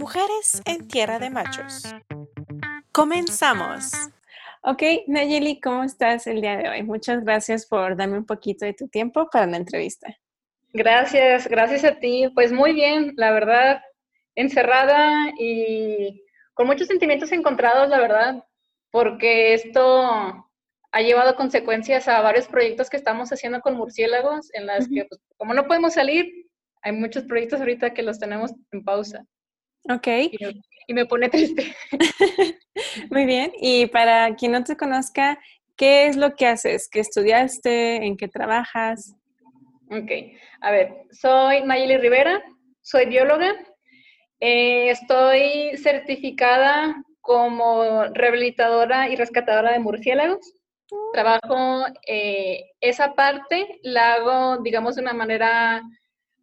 Mujeres en Tierra de Machos. Comenzamos. Ok, Nayeli, ¿cómo estás el día de hoy? Muchas gracias por darme un poquito de tu tiempo para la entrevista. Gracias, gracias a ti. Pues muy bien, la verdad, encerrada y con muchos sentimientos encontrados, la verdad, porque esto ha llevado consecuencias a varios proyectos que estamos haciendo con murciélagos, en las que, pues, como no podemos salir, hay muchos proyectos ahorita que los tenemos en pausa. Ok. Y, me pone triste. Muy bien. Y para quien no te conozca, ¿qué es lo que haces? ¿Qué estudiaste? ¿En qué trabajas? Ok. A ver, soy Nayeli Rivera, soy bióloga. Eh, estoy certificada como rehabilitadora y rescatadora de murciélagos. Trabajo eh, esa parte, la hago, digamos, de una manera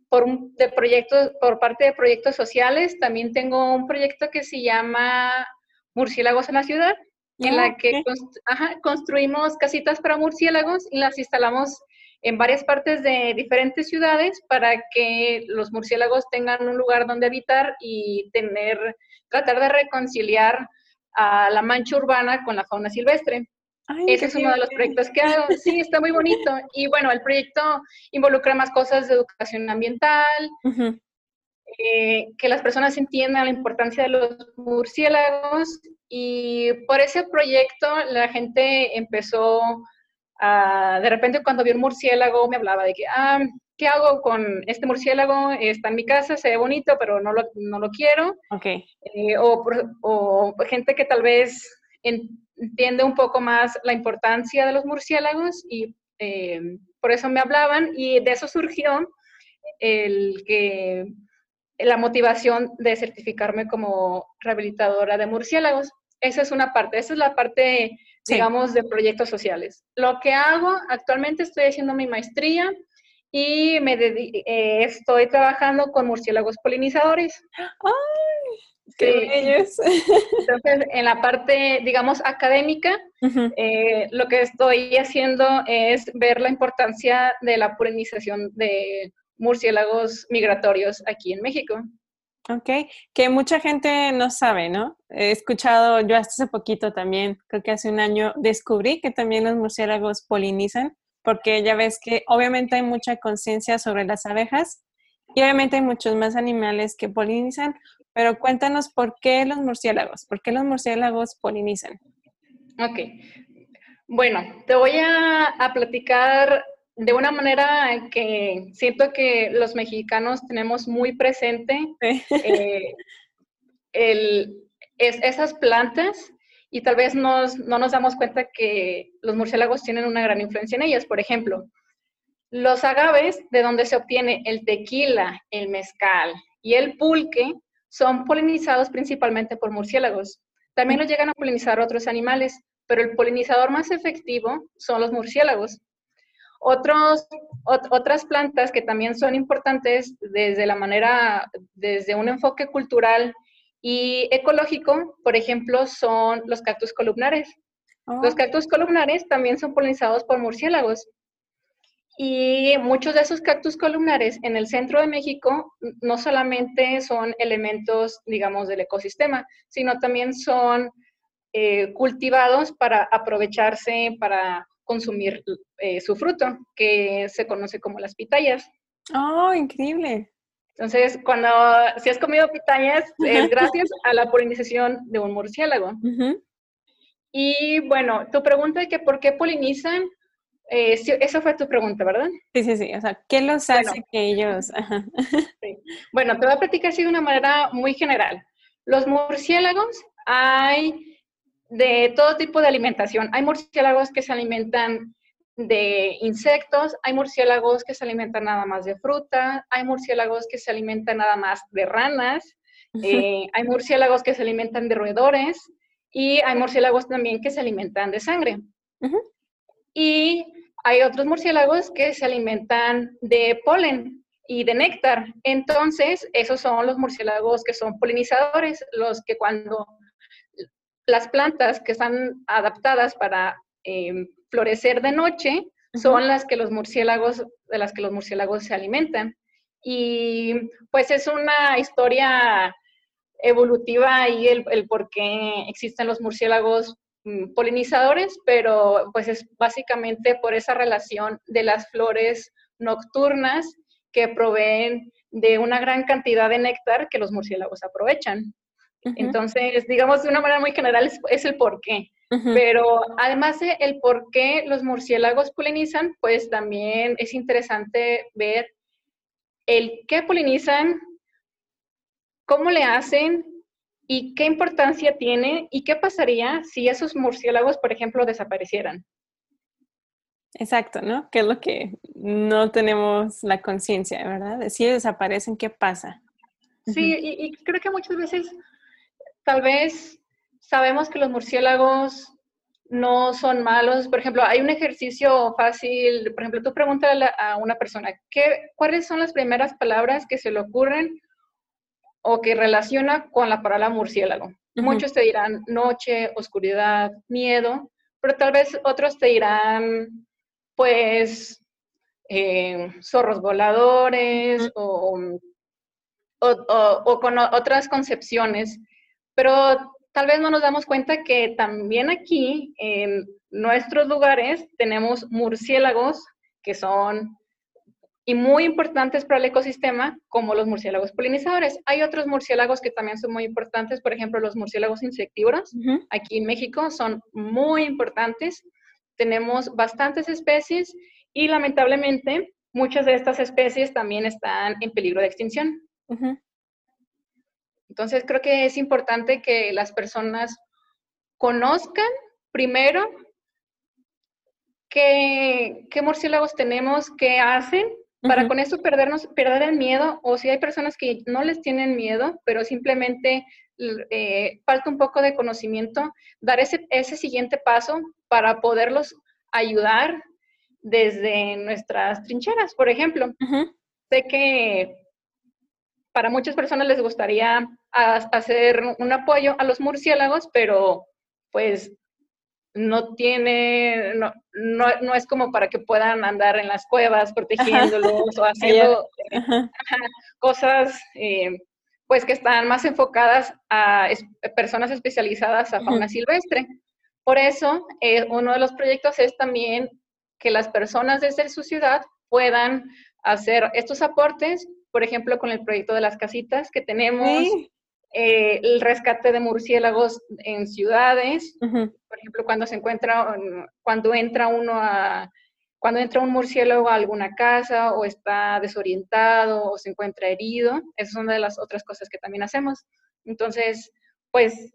por, de proyectos, por parte de proyectos sociales. También tengo un proyecto que se llama Murciélagos en la Ciudad, en la ah, que construimos casitas para murciélagos y las instalamos en varias partes de diferentes ciudades para que los murciélagos tengan un lugar donde habitar y tener, tratar de reconciliar a la mancha urbana con la fauna silvestre. Ese es uno de los proyectos que hago. Sí, está muy bonito. Y bueno, el proyecto involucra más cosas de educación ambiental, eh, que las personas entiendan la importancia de los murciélagos. Y por ese proyecto la gente empezó a, de repente cuando vio un murciélago me hablaba de que, ah, ¿qué hago con este murciélago? Está en mi casa, se ve bonito, pero no lo, no lo quiero. Okay. Eh, o, o, gente que tal vez entiende un poco más la importancia de los murciélagos y eh, por eso me hablaban y de eso surgió el que la motivación de certificarme como rehabilitadora de murciélagos. Esa es una parte, esa es la parte, digamos, de proyectos sociales. Lo que hago, actualmente estoy haciendo mi maestría y me eh, estoy trabajando con murciélagos polinizadores. ¡Ay! ¡Qué Entonces, en la parte, digamos, académica, eh, lo que estoy haciendo es ver la importancia de la polinización de murciélagos migratorios aquí en México. Ok, que mucha gente no sabe, ¿no? He escuchado, yo hasta hace poquito también, creo que hace un año, descubrí que también los murciélagos polinizan porque ya ves que obviamente hay mucha conciencia sobre las abejas y obviamente hay muchos más animales que polinizan, pero cuéntanos por qué los murciélagos, por qué los murciélagos polinizan. Ok, bueno, te voy a, platicar de una manera que siento que los mexicanos tenemos muy presente eh, esas plantas y tal vez no nos damos cuenta que los murciélagos tienen una gran influencia en ellas. Por ejemplo, los agaves, de donde se obtiene el tequila, el mezcal y el pulque, son polinizados principalmente por murciélagos. También los llegan a polinizar otros animales, pero el polinizador más efectivo son los murciélagos. Otros, otras plantas que también son importantes desde la manera, desde un enfoque cultural y ecológico, por ejemplo, son los cactus columnares. Los oh. cactus columnares también son polinizados por murciélagos. Y muchos de esos cactus columnares en el centro de México no solamente son elementos, digamos, del ecosistema, sino también son eh, cultivados para aprovecharse, para consumir eh, su fruto, que se conoce como las pitayas. ¡Oh, increíble! Entonces, cuando si has comido pitayas, es gracias a la polinización de un murciélago. Y bueno, tu pregunta de que por qué polinizan, eh, esa fue tu pregunta, ¿verdad? Sí, sí, sí. O sea, ¿qué los hace que ellos...? Bueno, te voy a platicar así de una manera muy general. Los murciélagos hay de todo tipo de alimentación. Hay murciélagos que se alimentan de insectos, hay murciélagos que se alimentan nada más de fruta, hay murciélagos que se alimentan nada más de ranas, eh, hay murciélagos que se alimentan de roedores y hay murciélagos también que se alimentan de sangre. Y hay otros murciélagos que se alimentan de polen y de néctar. Entonces, esos son los murciélagos que son polinizadores, los que cuando las plantas que están adaptadas para em, florecer de noche son las que los murciélagos, de las que los murciélagos se alimentan. Y pues es una historia evolutiva y el, el por qué existen los murciélagos polinizadores, pero pues es básicamente por esa relación de las flores nocturnas que proveen de una gran cantidad de néctar que los murciélagos aprovechan. Entonces, digamos de una manera muy general, es, el por qué. Pero además de el por qué los murciélagos polinizan, pues también es interesante ver el qué polinizan, cómo le hacen y qué importancia tiene y qué pasaría si esos murciélagos, por ejemplo, desaparecieran. Exacto, ¿no? Que es lo que no tenemos la conciencia, ¿verdad? si desaparecen, ¿qué pasa? Sí, y, creo que muchas veces tal vez sabemos que los murciélagos no son malos. Por ejemplo, hay un ejercicio fácil. Por ejemplo, tú pregúntale a una persona, ¿qué, ¿cuáles son las primeras palabras que se le ocurren o que relaciona con la palabra murciélago? Muchos te dirán noche, oscuridad, miedo, pero tal vez otros te dirán pues eh, zorros voladores o, con otras concepciones, pero tal vez no nos damos cuenta que también aquí en nuestros lugares tenemos murciélagos que son y muy importantes para el ecosistema, como los murciélagos polinizadores. Hay otros murciélagos que también son muy importantes, por ejemplo, los murciélagos insectívoros. Aquí en México son muy importantes tenemos bastantes especies y lamentablemente muchas de estas especies también están en peligro de extinción. Entonces creo que es importante que las personas conozcan primero qué, qué murciélagos tenemos, qué hacen, para con eso perdernos, perder el miedo, o si hay personas que no les tienen miedo, pero simplemente eh, falta un poco de conocimiento, dar ese, ese siguiente paso para poderlos ayudar desde nuestras trincheras, por ejemplo. Sé que para muchas personas les gustaría hacer un apoyo a los murciélagos, pero pues no tiene, no, no, es como para que puedan andar en las cuevas protegiéndolos o haciendo cosas eh, pues que están más enfocadas a personas especializadas a fauna silvestre. Por eso, eh, uno de los proyectos es también que las personas desde su ciudad puedan hacer estos aportes, por ejemplo, con el proyecto de las casitas que tenemos, eh, el rescate de murciélagos en ciudades, por ejemplo, cuando se encuentra, cuando entra uno a cuando entra un murciélago a alguna casa o está desorientado o se encuentra herido, esa es una de las otras cosas que también hacemos. Entonces, pues,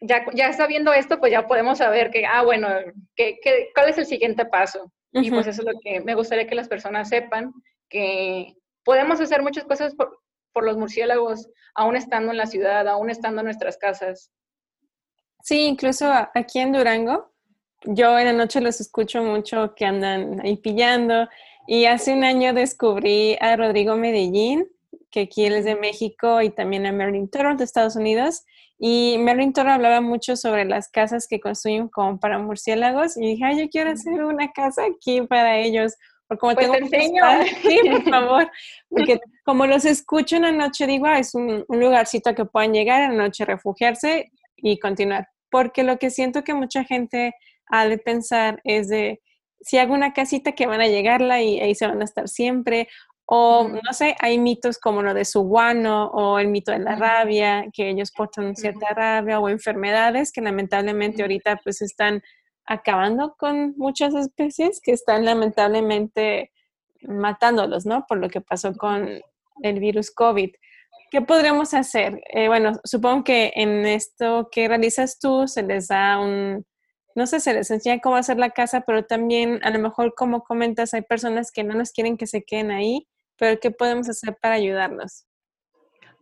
ya, ya sabiendo esto, pues ya podemos saber que, ah, bueno, que, ¿cuál es el siguiente paso? Y pues eso es lo que me gustaría que las personas sepan, que podemos hacer muchas cosas por, por los murciélagos, aún estando en la ciudad, aún estando en nuestras casas. Sí, incluso aquí en Durango, yo en la noche los escucho mucho que andan ahí pillando. Y hace un año descubrí a Rodrigo Medellín, que aquí él es de México, y también a Merlin Toro de Estados Unidos. Y Merlin Toro hablaba mucho sobre las casas que construyen como para murciélagos. Y dije, ay, yo quiero hacer una casa aquí para ellos. Porque como pues tengo enseño. sí, por favor. Porque como los escucho en la noche, digo, ah, es un, un lugarcito que puedan llegar en la noche, refugiarse y continuar. Porque lo que siento que mucha gente ha de pensar es de si hago una casita que van a llegarla y ahí se van a estar siempre, o no sé, hay mitos como lo de su guano o el mito de la rabia, que ellos portan cierta rabia o enfermedades que lamentablemente ahorita pues están acabando con muchas especies que están lamentablemente matándolos, ¿no? Por lo que pasó con el virus COVID. ¿Qué podríamos hacer? Eh, bueno, supongo que en esto que realizas tú se les da un, no sé, se les enseña cómo hacer la casa, pero también a lo mejor como comentas, hay personas que no nos quieren que se queden ahí, pero ¿qué podemos hacer para ayudarlos?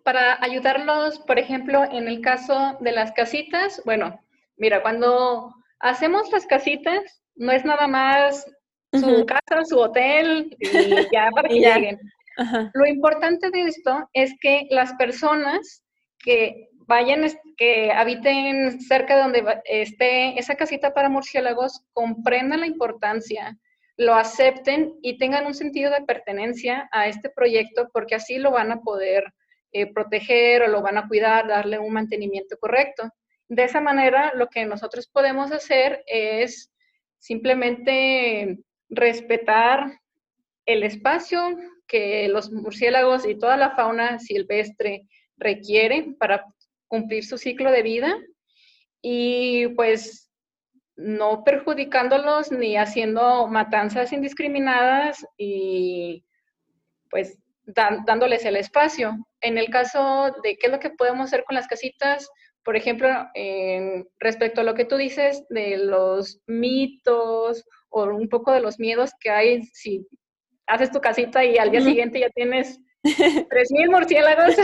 Para ayudarlos, por ejemplo, en el caso de las casitas, bueno, mira, cuando hacemos las casitas, no es nada más su casa, su hotel y ya para que lleguen. Lo importante de esto es que las personas que vayan, que habiten cerca de donde esté esa casita para murciélagos, comprendan la importancia, lo acepten y tengan un sentido de pertenencia a este proyecto, porque así lo van a poder eh, proteger o lo van a cuidar, darle un mantenimiento correcto. De esa manera, lo que nosotros podemos hacer es simplemente respetar el espacio que los murciélagos y toda la fauna silvestre requieren para cumplir su ciclo de vida y pues no perjudicándolos ni haciendo matanzas indiscriminadas y pues dándoles el espacio. En el caso de qué es lo que podemos hacer con las casitas, por ejemplo, respecto a lo que tú dices de los mitos o un poco de los miedos que hay si haces tu casita y al día siguiente ya tienes 3.000 murciélagos.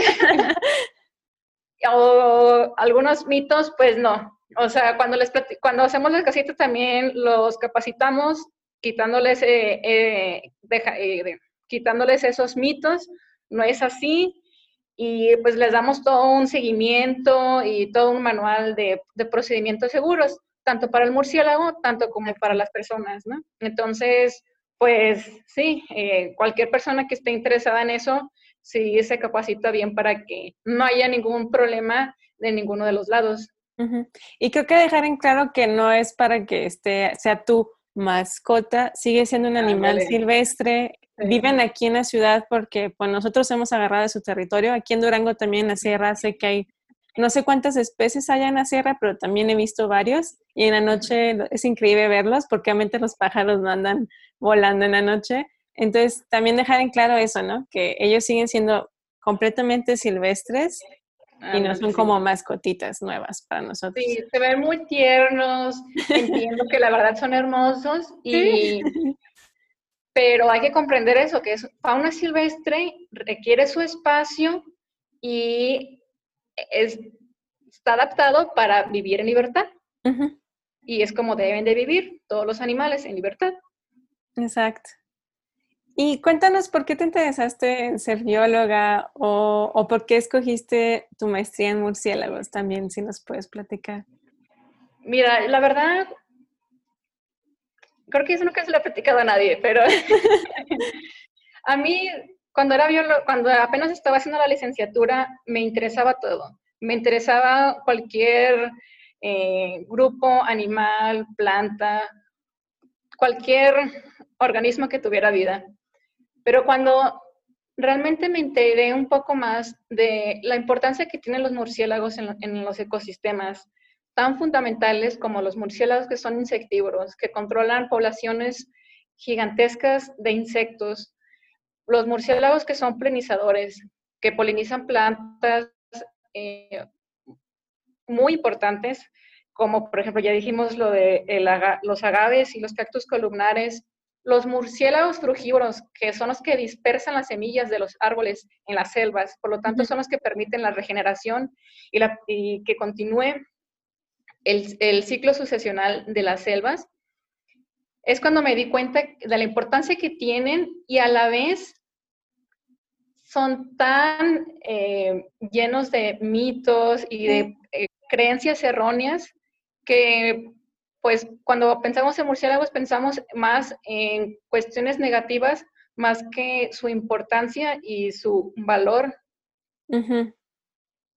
o algunos mitos, pues no. O sea, cuando, les cuando hacemos las casitas también los capacitamos quitándoles, eh, eh, eh, quitándoles esos mitos. No es así y pues les damos todo un seguimiento y todo un manual de, procedimientos seguros, tanto para el murciélago, tanto como para las personas, ¿no? Entonces, pues sí, eh, cualquier persona que esté interesada en eso, sí se capacita bien para que no haya ningún problema de ninguno de los lados. Y creo que dejar en claro que no es para que esté, sea tu mascota, sigue siendo un animal silvestre, Viven aquí en la ciudad porque pues, nosotros hemos agarrado de su territorio. Aquí en Durango también en la sierra sé que hay, no sé cuántas especies hay en la sierra, pero también he visto varios. Y en la noche es increíble verlos porque obviamente los pájaros no andan volando en la noche. Entonces, también dejar en claro eso, ¿no? Que ellos siguen siendo completamente silvestres y no son como mascotitas nuevas para nosotros. Sí, se ven muy tiernos, entiendo que la verdad son hermosos y pero hay que comprender eso, que es fauna silvestre, requiere su espacio y está adaptado para vivir en libertad. Y es como deben de vivir todos los animales en libertad. Exacto. Y cuéntanos por qué te interesaste en ser bióloga o, o por qué escogiste tu maestría en murciélagos también, si nos puedes platicar. Mira, la verdad, creo que eso nunca se lo he platicado a nadie, pero a mí cuando era biólogo, cuando apenas estaba haciendo la licenciatura, me interesaba todo. Me interesaba cualquier eh, grupo, animal, planta, cualquier organismo que tuviera vida. Pero cuando realmente me enteré un poco más de la importancia que tienen los murciélagos en los ecosistemas, tan fundamentales como los murciélagos que son insectívoros, que controlan poblaciones gigantescas de insectos, los murciélagos que son polinizadores, que polinizan plantas eh, muy importantes, como por ejemplo ya dijimos lo de los agaves y los cactus columnares, los murciélagos frugívoros, que son los que dispersan las semillas de los árboles en las selvas, por lo tanto son los que permiten la regeneración y, la, y que continúe el, ciclo sucesional de las selvas, es cuando me di cuenta de la importancia que tienen y a la vez son tan eh, llenos de mitos y de eh, creencias erróneas que pues cuando pensamos en murciélagos pensamos más en cuestiones negativas más que su importancia y su valor.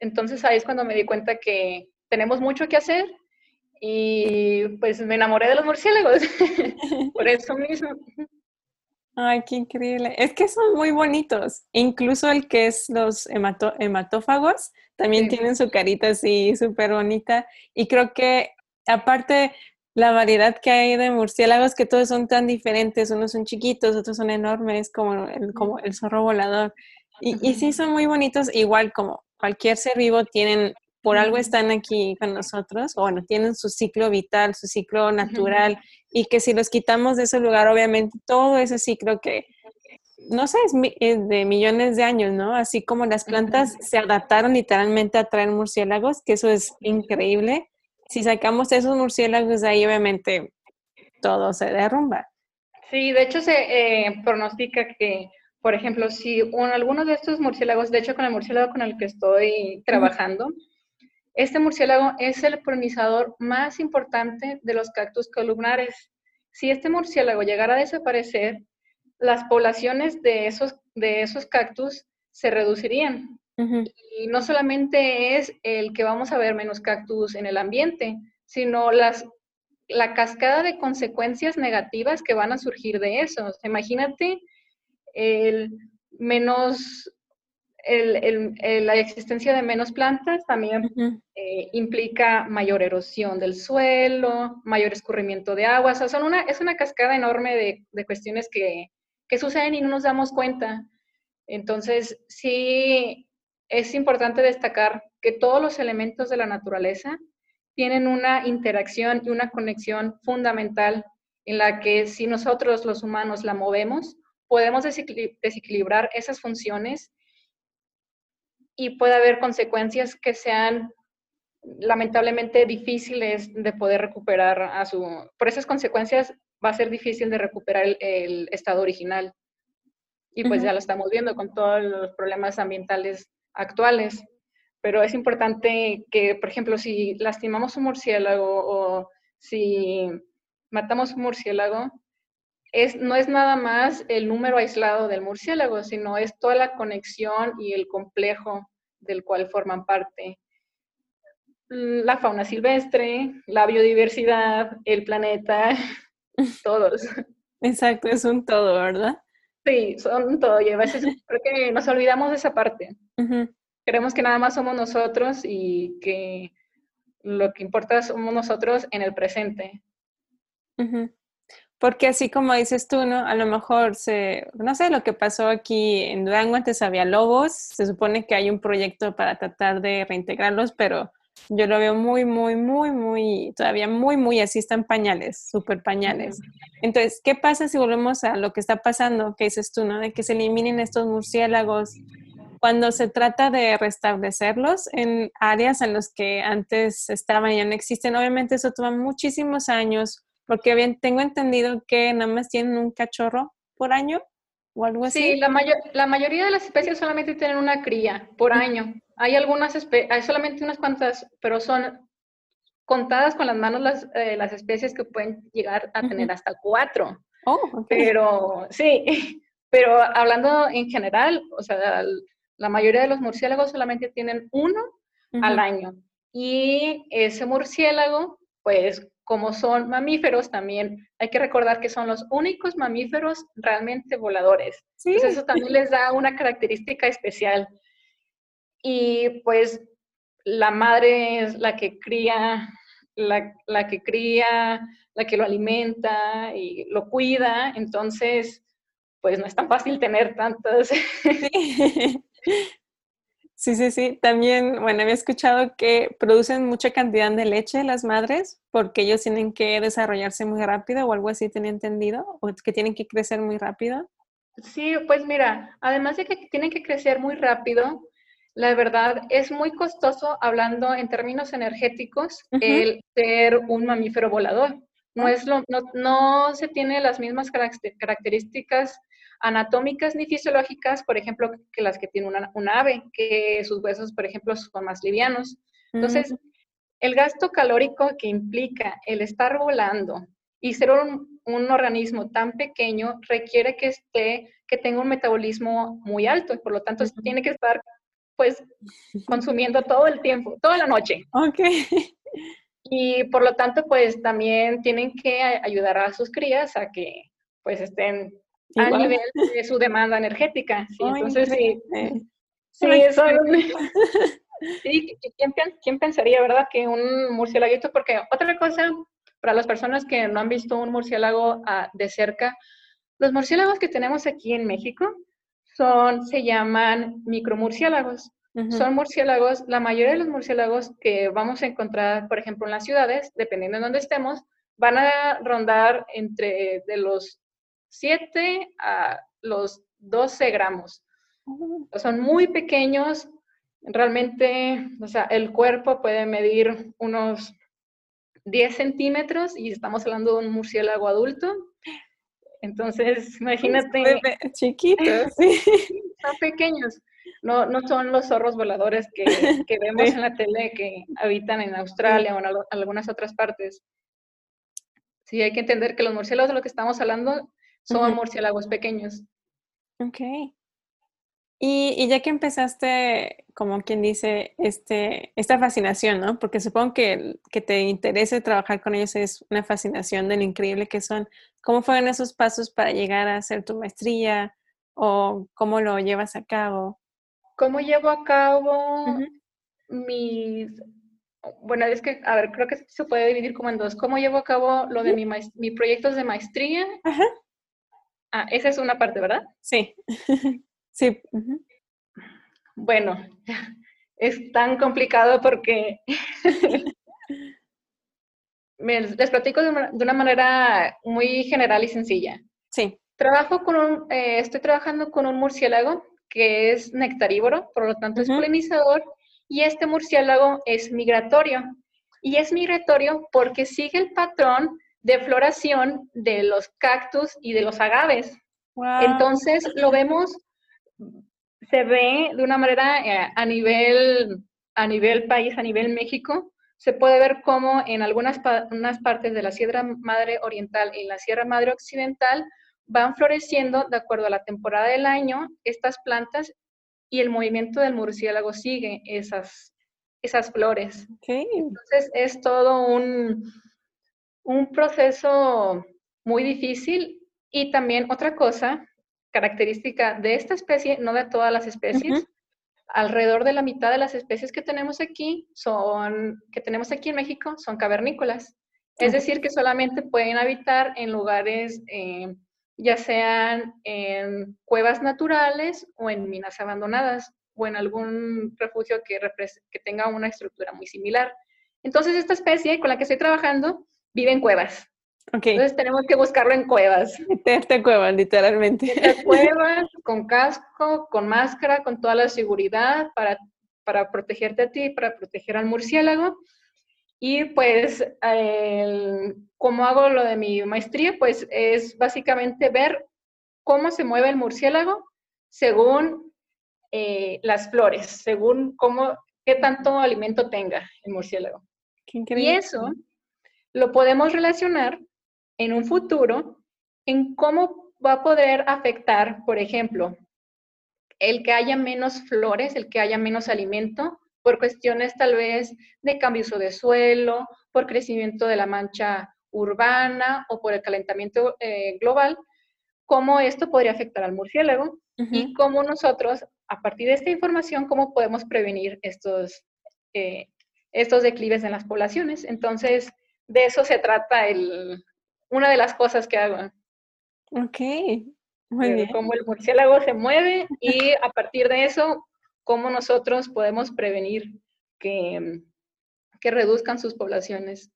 Entonces ahí es cuando me di cuenta que tenemos mucho que hacer y pues me enamoré de los murciélagos, por eso mismo. Ay, qué increíble. Es que son muy bonitos. Incluso el que es los hematófagos también tienen su carita así súper bonita. Y creo que aparte la variedad que hay de murciélagos, que todos son tan diferentes. Unos son chiquitos, otros son enormes, como el, como el zorro volador. Y, y sí son muy bonitos, igual como cualquier ser vivo tienen por algo están aquí con nosotros, o bueno, tienen su ciclo vital, su ciclo natural, y que si los quitamos de ese lugar, obviamente todo ese ciclo que, no sé, es, de millones de años, ¿no? Así como las plantas se adaptaron literalmente a traer murciélagos, que eso es increíble. Si sacamos esos murciélagos de ahí, obviamente todo se derrumba. Sí, de hecho se eh, pronostica que por ejemplo, si un, alguno de estos murciélagos, de hecho con el murciélago con el que estoy trabajando, este murciélago es el polinizador más importante de los cactus columnares. Si este murciélago llegara a desaparecer, las poblaciones de esos, de esos cactus se reducirían. Y no solamente es el que vamos a ver menos cactus en el ambiente, sino las, la cascada de consecuencias negativas que van a surgir de eso. imagínate el menos la existencia de menos plantas también eh, implica mayor erosión del suelo, mayor escurrimiento de agua. O sea, son una, es una cascada enorme de, de cuestiones que, que, suceden y no nos damos cuenta. Entonces, sí, es importante destacar que todos los elementos de la naturaleza tienen una interacción y una conexión fundamental en la que si nosotros los humanos la movemos, podemos desequilibrar esas funciones y puede haber consecuencias que sean lamentablemente difíciles de poder recuperar a su... Por esas consecuencias va a ser difícil de recuperar el, estado original. Y pues ya lo estamos viendo con todos los problemas ambientales actuales. Pero es importante que, por ejemplo, si lastimamos un murciélago o si matamos un murciélago, es, no es nada más el número aislado del murciélago, sino es toda la conexión y el complejo del cual forman parte la fauna silvestre, la biodiversidad, el planeta, todos. Exacto, es un todo, ¿verdad? Sí, son un todo y a veces creo que nos olvidamos de esa parte. Creemos que nada más somos nosotros y que lo que importa somos nosotros en el presente. Porque así como dices tú, ¿no? A lo mejor se, no sé, lo que pasó aquí en Durango, antes había lobos, se supone que hay un proyecto para tratar de reintegrarlos, pero yo lo veo muy, muy, muy, muy, todavía muy, muy así están pañales, súper pañales. Entonces, ¿qué pasa si volvemos a lo que está pasando, que dices tú, ¿no? De que se eliminen estos murciélagos cuando se trata de restablecerlos en áreas en las que antes estaban y ya no existen. Obviamente eso toma muchísimos años porque bien, tengo entendido que nada más tienen un cachorro por año o algo así. Sí, la, mayor, la mayoría de las especies solamente tienen una cría por año. Hay algunas especies, hay solamente unas cuantas, pero son contadas con las manos las, eh, las especies que pueden llegar a tener hasta cuatro. Oh, Pero sí, pero hablando en general, o sea, la mayoría de los murciélagos solamente tienen uno al año. Y ese murciélago, pues como son mamíferos, también hay que recordar que son los únicos mamíferos realmente voladores. Sí. eso también les da una característica especial. Y pues la madre es la que cría, la, la que cría, la que lo alimenta y lo cuida, entonces pues no es tan fácil tener tantos. Sí. Sí, sí, sí. También, bueno, había escuchado que producen mucha cantidad de leche las madres porque ellos tienen que desarrollarse muy rápido o algo así, tenía entendido, o que tienen que crecer muy rápido. Sí, pues mira, además de que tienen que crecer muy rápido, la verdad es muy costoso hablando en términos energéticos el ser un mamífero volador. No, es lo, no, no se tiene las mismas características anatómicas ni fisiológicas, por ejemplo, que las que tiene una, ave, que sus huesos, por ejemplo, son más livianos. Entonces, el gasto calórico que implica el estar volando y ser un, organismo tan pequeño requiere que esté, que tenga un metabolismo muy alto y por lo tanto tiene que estar pues consumiendo todo el tiempo, toda la noche. Ok. Y por lo tanto pues también tienen que ayudar a sus crías a que pues estén a nivel de su demanda energética. Sí, entonces, sí, sí, eso, sí ¿quién, pensaría, verdad, que un murciélago, porque otra cosa, para las personas que no han visto un murciélago ah, de cerca, los murciélagos que tenemos aquí en México son, se llaman micromurciélagos. Son murciélagos, la mayoría de los murciélagos que vamos a encontrar, por ejemplo, en las ciudades, dependiendo de dónde estemos, van a rondar entre de los 7 a los 12 gramos. Son muy pequeños, realmente, o sea, el cuerpo puede medir unos 10 centímetros y estamos hablando de un murciélago adulto. Entonces, imagínate. Chiquitos, sí. Son pequeños. No, no son los zorros voladores que, que vemos en la tele que habitan en Australia o en algunas otras partes. Sí, hay que entender que los murciélagos de lo que estamos hablando son murciélagos pequeños. Ok. Y, ya que empezaste, como quien dice, este, esta fascinación, ¿no? Porque supongo que, que te interese trabajar con ellos es una fascinación de lo increíble que son. ¿Cómo fueron esos pasos para llegar a hacer tu maestría o cómo lo llevas a cabo? ¿Cómo llevo a cabo mis... Bueno, es que, a ver, creo que se puede dividir como en dos. ¿Cómo llevo a cabo lo de mi, mi proyectos de maestría? Ajá. Ah, esa es una parte, ¿verdad? Sí. Sí. Bueno, es tan complicado porque les platico de una, manera muy general y sencilla. Sí. Trabajo con un, eh, estoy trabajando con un murciélago que es nectarívoro, por lo tanto es polinizador, y este murciélago es migratorio. Y es migratorio porque sigue el patrón de floración de los cactus y de los agaves. Entonces lo vemos se ve de una manera eh, a, nivel, a nivel país, a nivel México, se puede ver cómo en algunas unas partes de la Sierra Madre Oriental y la Sierra Madre Occidental van floreciendo de acuerdo a la temporada del año estas plantas y el movimiento del murciélago sigue esas, esas flores. Entonces es todo un, un proceso muy difícil y también otra cosa característica de esta especie, no de todas las especies. Alrededor de la mitad de las especies que tenemos aquí son, que tenemos aquí en México, son cavernícolas. Es decir, que solamente pueden habitar en lugares, eh, ya sean en cuevas naturales o en minas abandonadas o en algún refugio que, que tenga una estructura muy similar. Entonces, esta especie con la que estoy trabajando vive en cuevas. Entonces tenemos que buscarlo en cuevas. Meterte en cuevas, literalmente. En cuevas, con casco, con máscara, con toda la seguridad para, para protegerte a ti, para proteger al murciélago. Y pues, como hago lo de mi maestría, pues es básicamente ver cómo se mueve el murciélago según eh, las flores, según cómo, qué tanto alimento tenga el murciélago. y eso lo podemos relacionar en un futuro en cómo va a poder afectar, por ejemplo, el que haya menos flores, el que haya menos alimento, por cuestiones tal vez de cambio de suelo, por crecimiento de la mancha urbana o por el calentamiento eh, global, cómo esto podría afectar al murciélago y cómo nosotros, a partir de esta información, cómo podemos prevenir estos, eh, estos declives en las poblaciones. Entonces, de eso se trata el, una de las cosas que hago. Ok, muy bien. Cómo el murciélago se mueve y a partir de eso, cómo nosotros podemos prevenir que, que reduzcan sus poblaciones.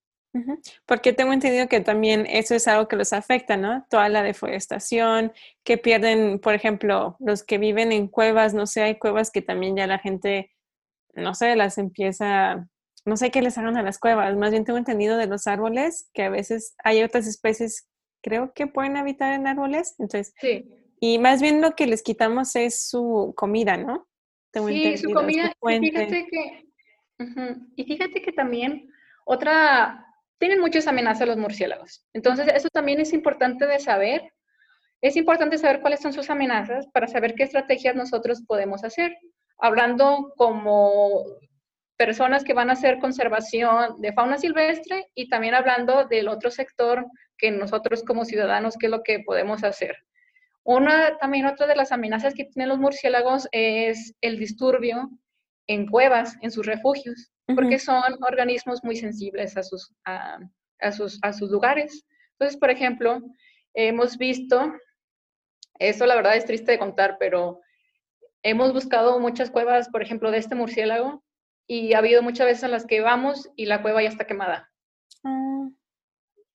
Porque tengo entendido que también eso es algo que los afecta, ¿no? Toda la deforestación, que pierden, por ejemplo, los que viven en cuevas, no sé, hay cuevas que también ya la gente, no sé, las empieza no sé qué les hagan a las cuevas, más bien tengo entendido de los árboles, que a veces hay otras especies, creo que pueden habitar en árboles, entonces, sí. y más bien lo que les quitamos es su comida, ¿no? sí, su comida, y fíjate que, y fíjate que también otra, tienen muchas amenazas los murciélagos, entonces eso también es importante de saber, es importante saber cuáles son sus amenazas para saber qué estrategias nosotros podemos hacer. Hablando como personas que van a hacer conservación de fauna silvestre y también hablando del otro sector que nosotros como ciudadanos, qué es lo que podemos hacer. Una, también otra de las amenazas que tienen los murciélagos es el disturbio en cuevas, en sus refugios, porque son organismos muy sensibles a sus, a, sus, a sus lugares. Entonces, por ejemplo, hemos visto, esto la verdad es triste de contar, pero hemos buscado muchas cuevas, por ejemplo, de este murciélago, y ha habido muchas veces en las que vamos y la cueva ya está quemada. Ah.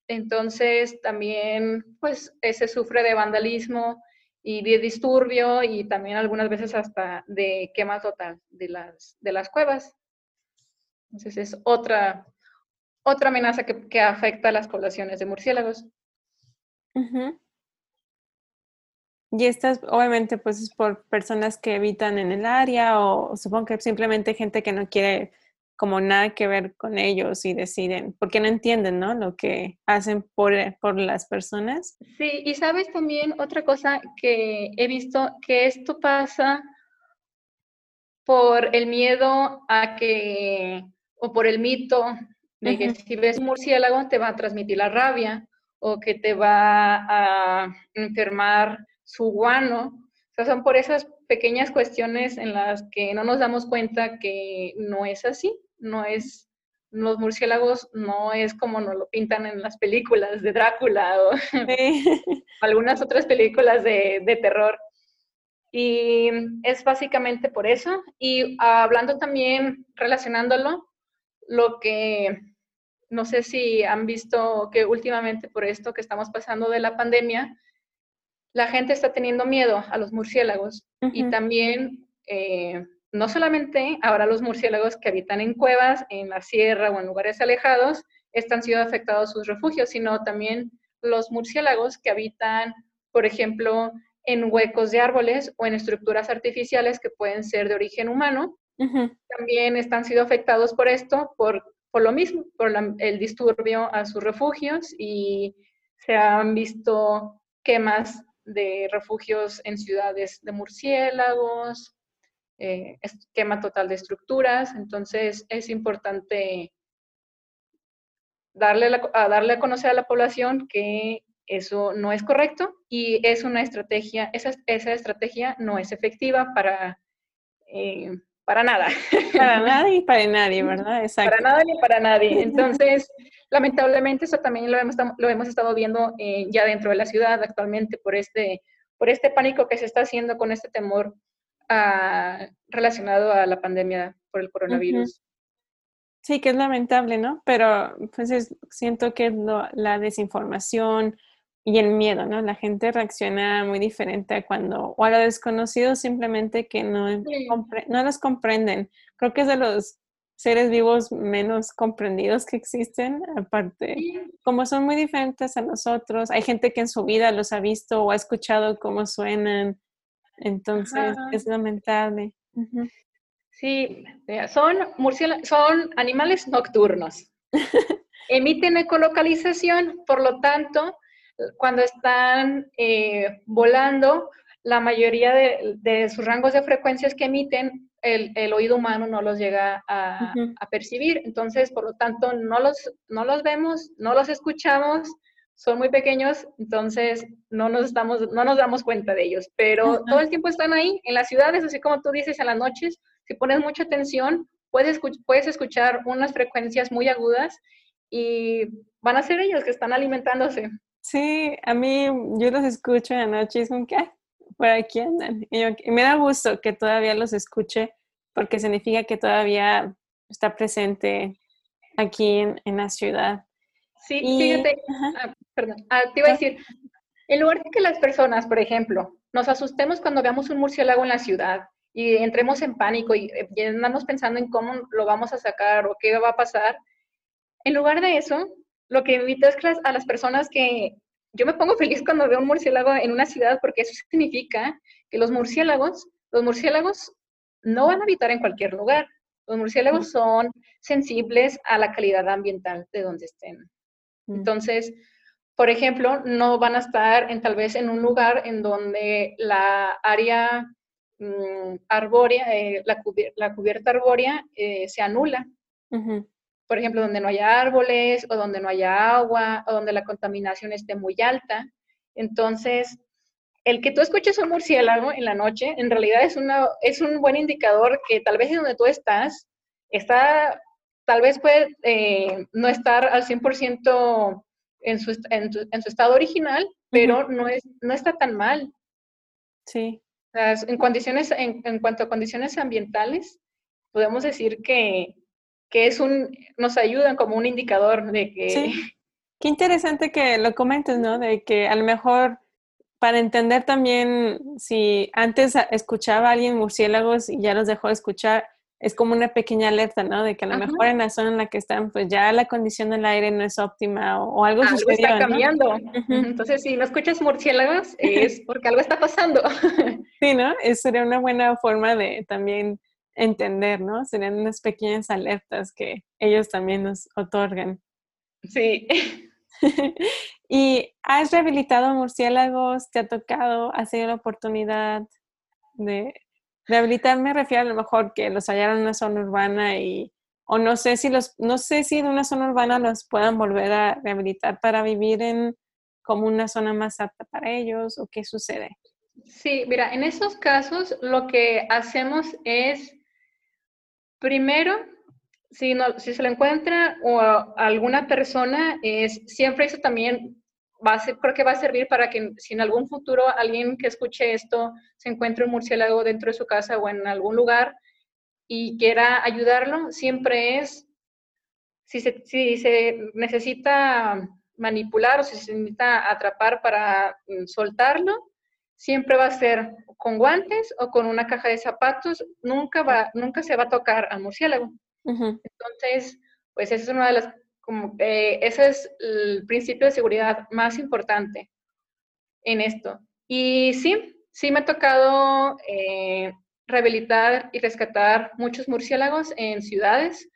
Entonces también pues se sufre de vandalismo y de disturbio y también algunas veces hasta de quema total de las, de las cuevas. Entonces es otra, otra amenaza que, que afecta a las poblaciones de murciélagos. Y estas, obviamente, pues es por personas que habitan en el área o, supongo que simplemente gente que no quiere como nada que ver con ellos y deciden, porque no entienden, ¿no? Lo que hacen por, eh, por las personas. Sí, y sabes también otra cosa que he visto, que esto pasa por el miedo a que, o por el mito de que si ves un murciélago te va a transmitir la rabia o que te va a enfermar su guano. O sea, son por esas pequeñas cuestiones en las que no nos damos cuenta que no es así, no es, los murciélagos no es como nos lo pintan en las películas de Drácula o algunas otras películas de, de terror. Y es básicamente por eso. Y hablando también, relacionándolo, lo que no sé si han visto que últimamente por esto que estamos pasando de la pandemia, la gente está teniendo miedo a los murciélagos y también eh, no solamente ahora los murciélagos que habitan en cuevas, en la sierra o en lugares alejados, están siendo afectados sus refugios, sino también los murciélagos que habitan, por ejemplo, en huecos de árboles o en estructuras artificiales que pueden ser de origen humano, también están siendo afectados por esto, por por lo mismo, por el disturbio a sus refugios y se han visto quemas de refugios en ciudades de murciélagos, eh, quema total de estructuras, entonces es importante darle a darle a conocer a la población que eso no es correcto y es una estrategia, esa, esa estrategia no es efectiva para eh, para nada. Para nada y para nadie, ¿verdad? Exacto. Para nada ni para nadie. Entonces, lamentablemente eso también lo hemos, lo hemos estado viendo eh, ya dentro de la ciudad actualmente por este, por este pánico que se está haciendo con este temor ah, relacionado a la pandemia por el coronavirus. Sí, que es lamentable, ¿no? Pero pues siento que la desinformación, y el miedo, ¿no? La gente reacciona muy diferente a cuando, o a lo desconocido simplemente que no, no los comprenden. Creo que es de los seres vivos menos comprendidos que existen, aparte, como son muy diferentes a nosotros, hay gente que en su vida los ha visto o ha escuchado cómo suenan, entonces es lamentable. Sí, son, son animales nocturnos. Emiten ecolocalización, por lo tanto, cuando están eh, volando, la mayoría de, sus rangos de frecuencias que emiten, el, oído humano no los llega a, percibir. Entonces, por lo tanto, no los, no los vemos, no los escuchamos, son muy pequeños, entonces no nos, damos, no nos damos cuenta de ellos. Pero todo el tiempo están ahí, en las ciudades, así como tú dices, en las noches, si pones mucha atención, puedes, puedes escuchar unas frecuencias muy agudas y van a ser ellos que están alimentándose. Sí, a mí yo los escucho en la noche y es como que, por aquí andan. Y, me da gusto que todavía los escuche porque significa que todavía está presente aquí en, la ciudad. Sí, fíjate, ah, perdón, ah, te iba a decir, en lugar de que las personas, por ejemplo, nos asustemos cuando veamos un murciélago en la ciudad y entremos en pánico y, eh, y andamos pensando en cómo lo vamos a sacar o qué va a pasar, en lugar de eso, lo que invito es a las personas que yo me pongo feliz cuando veo un murciélago en una ciudad porque eso significa que los murciélagos, los murciélagos no van a habitar en cualquier lugar. Los murciélagos son sensibles a la calidad ambiental de donde estén. Entonces, por ejemplo, no van a estar en tal vez en un lugar en donde la área mm, arbórea, eh, la, cubierta arbórea eh, se anula por ejemplo, donde no haya árboles o donde no haya agua o donde la contaminación esté muy alta. Entonces, el que tú escuches un murciélago en la noche, en realidad es, una, es un buen indicador que tal vez en donde tú estás, está, tal vez puede eh, no estar al 100% en su, en, su estado original, pero no, es, no está tan mal. Sí. en, condiciones, en, en cuanto a condiciones ambientales, podemos decir que que es un, nos ayudan como un indicador de que... Sí. Qué interesante que lo comentes, ¿no? De que a lo mejor para entender también si antes escuchaba a alguien murciélagos y ya los dejó de escuchar, es como una pequeña alerta, ¿no? De que a lo mejor en la zona en la que están, pues ya la condición del aire no es óptima o, algo, algo está cambiando. Entonces, si no escuchas murciélagos, es porque algo está pasando. sí, ¿no? Eso sería una buena forma de también entender, ¿no? Serían unas pequeñas alertas que ellos también nos otorgan. Sí. ¿Y has rehabilitado murciélagos? ¿Te ha tocado? ¿Has tenido la oportunidad de Rehabilitar me refiero a lo mejor que los hallaron en una zona urbana y o no sé si los no sé si en una zona urbana los puedan volver a rehabilitar para vivir en como una zona más apta para ellos o qué sucede. Sí, mira, en esos casos lo que hacemos es primero si, no, si se le encuentra o a alguna persona, es, siempre eso también va a ser, creo que va a servir para que si en algún futuro alguien que escuche esto se encuentre un murciélago dentro de su casa o en algún lugar y quiera ayudarlo, siempre es, si se, si se necesita manipular o si se necesita atrapar para soltarlo, siempre va a ser con guantes o con una caja de zapatos, nunca, va, nunca se va a tocar al murciélago. Entonces, pues esa es una de las, como, eh, ese es el principio de seguridad más importante en esto. Y sí, sí me ha tocado eh, rehabilitar y rescatar muchos murciélagos en ciudades